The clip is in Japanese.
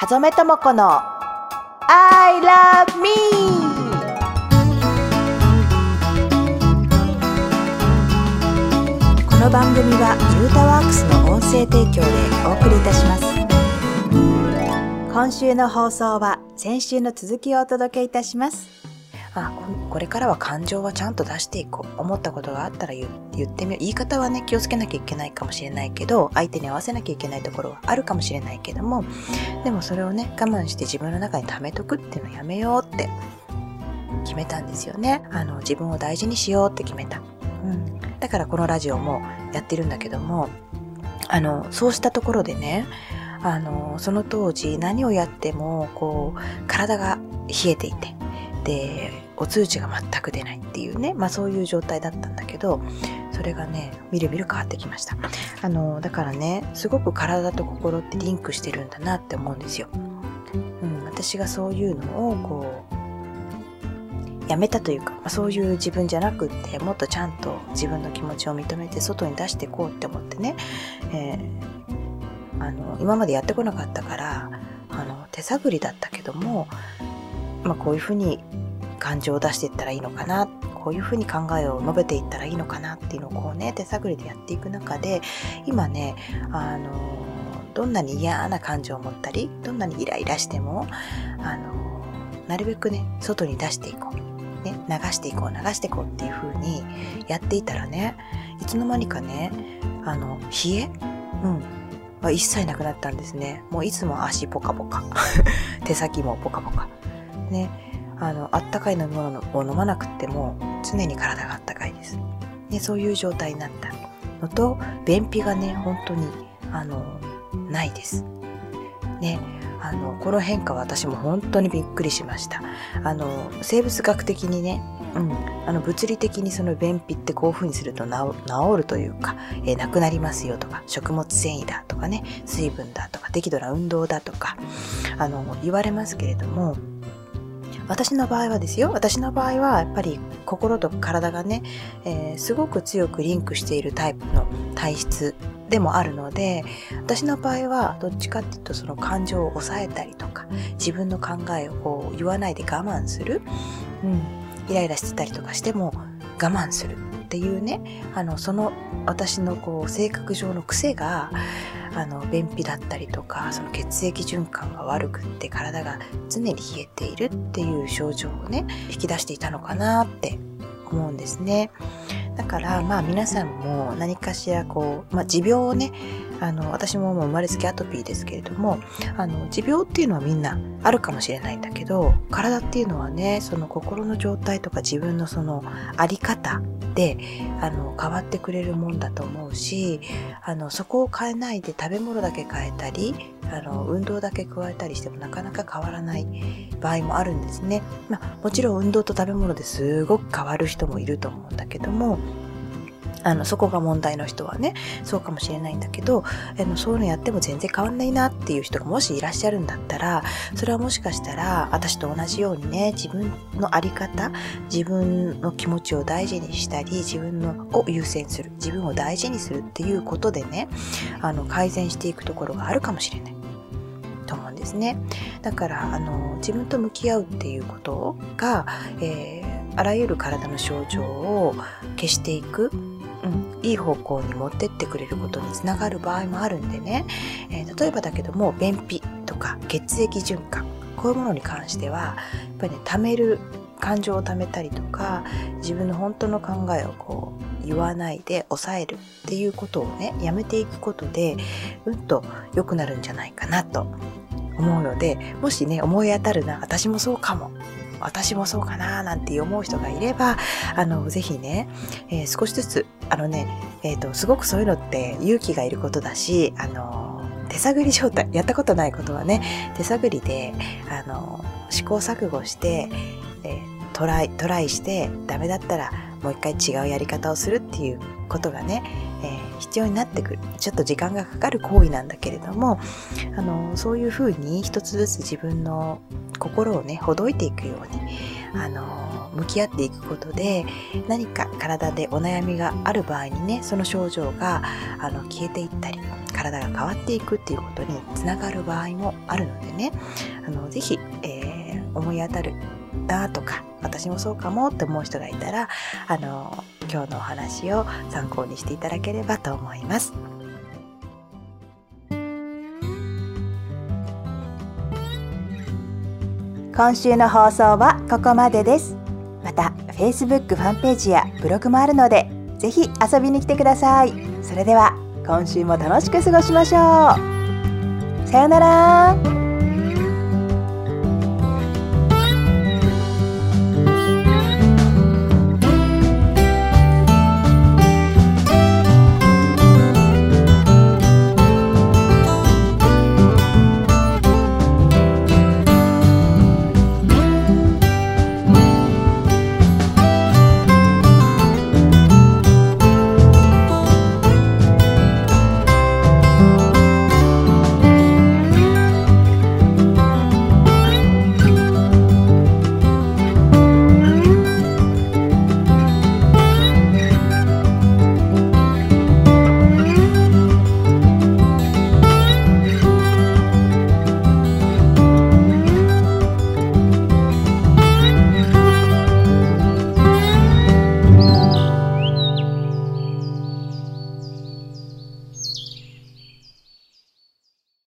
はぞめともこの I love me! この番組はユータワークスの音声提供でお送りいたします。今週の放送は先週の続きをお届けいたします。あこれからは感情はちゃんと出していこう。思ったことがあったら言ってみよう。言い方はね気をつけなきゃいけないかもしれないけど相手に合わせなきゃいけないところはあるかもしれないけどもでもそれをね我慢して自分の中に溜めとくっていうのやめようって決めたんですよね。あの自分を大事にしようって決めた、うん、だからこのラジオもやってるんだけどもあのそうしたところでねあのその当時何をやってもこう体が冷えていて。でお通知が全く出ないっていうね、まあそういう状態だったんだけど、それがね、みるみる変わってきました。あの、だからね、すごく体と心ってリンクしてるんだなって思うんですよ。うん、私がそういうのをこう、やめたというか、まあ、そういう自分じゃなくって、もっとちゃんと自分の気持ちを認めて外に出していこうって思ってね、えー、あの、今までやってこなかったから、あの、手探りだったけども、まあこういうふうに感情を出していったらいいのかなこういうふうに考えを述べていったらいいのかなっていうのをこうね手探りでやっていく中で今ねあのどんなに嫌な感情を持ったりどんなにイライラしてもあのなるべくね外に出していこう。ね、流していこう流していこうっていう風にやっていたらねいつの間にかねあの冷えうんは一切なくなったんですね。もういつも足ポカポカ。手先もポカポカ。ねあの、あったかい飲み物を飲まなくても常に体があったかいです。で、そういう状態になったのと、便秘がね、本当に、あの、ないです。ね、あの、この変化は私も本当にびっくりしました。あの、生物学的にね、うん、あの物理的にその便秘ってこういう風にすると治るというか、えー、なくなりますよとか食物繊維だとかね水分だとか適度な運動だとかあの言われますけれども私の場合はですよ。私の場合はやっぱり心と体がね、えー、すごく強くリンクしているタイプの体質でもあるので私の場合はどっちかっていうとその感情を抑えたりとか自分の考えをこう言わないで我慢する、うん、イライラしてたりとかしても我慢するっていうねあのその私のこう性格上の癖があの便秘だったりとかその血液循環が悪くって体が常に冷えているっていう症状をね引き出していたのかなって思うんですね。だからまあ皆さんも何かしらこう、まあ、持病をねあの私ももう生まれつきアトピーですけれどもあの持病っていうのはみんなあるかもしれないんだけど体っていうのはねその心の状態とか自分のそのあり方であの変わってくれるもんだと思うしあのそこを変えないで食べ物だけ変えたりあの運動だけ加えたりしてもなかなか変わらない場合もあるんですね。まあ、もちろん運動と食べ物ですごく変わる人もいると思うんだけどもあのそこが問題の人はねそうかもしれないんだけどあのそういうのやっても全然変わんないなっていう人がもしいらっしゃるんだったらそれはもしかしたら私と同じようにね自分の在り方自分の気持ちを大事にしたり自分のを優先する自分を大事にするっていうことでねあの改善していくところがあるかもしれない。と思うんですね。だからあの自分と向き合うっていうことが、えー、あらゆる体の症状を消していく。うん、いい方向に持ってってくれることにつながる場合もあるんでね、えー、例えばだけども便秘とか血液循環こういうものに関してはやっぱりね貯める感情を貯めたりとか自分の本当の考えをこう言わないで抑えるっていうことをねやめていくことでうんと良くなるんじゃないかなと思うのでもしね思い当たるな私もそうかも私もそうかななんて思う人がいれば、あの、ぜひね、えー、少しずつ、あのね、えっ、ー、と、すごくそういうのって勇気がいることだし、あの、手探り状態、やったことないことはね、手探りで、あの、試行錯誤して、えー、トライ、トライしてダメだったらもう一回違うやり方をするっていうことがね、えー、必要になってくる。ちょっと時間がかかる行為なんだけれども、あの、そういうふうに一つずつ自分の心をね、ほどいていくように、あの、向き合っていくことで、何か体でお悩みがある場合にね、その症状が、あの、消えていったり、体が変わっていくっていうことにつながる場合もあるのでねあのぜひ、えー、思い当たるなとか私もそうかもって思う人がいたらあの今日のお話を参考にしていただければと思います。今週の放送はここまでです。また Facebook ファンページやブログもあるのでぜひ遊びに来てください。それでは今週も楽しく過ごしましょう。さようなら。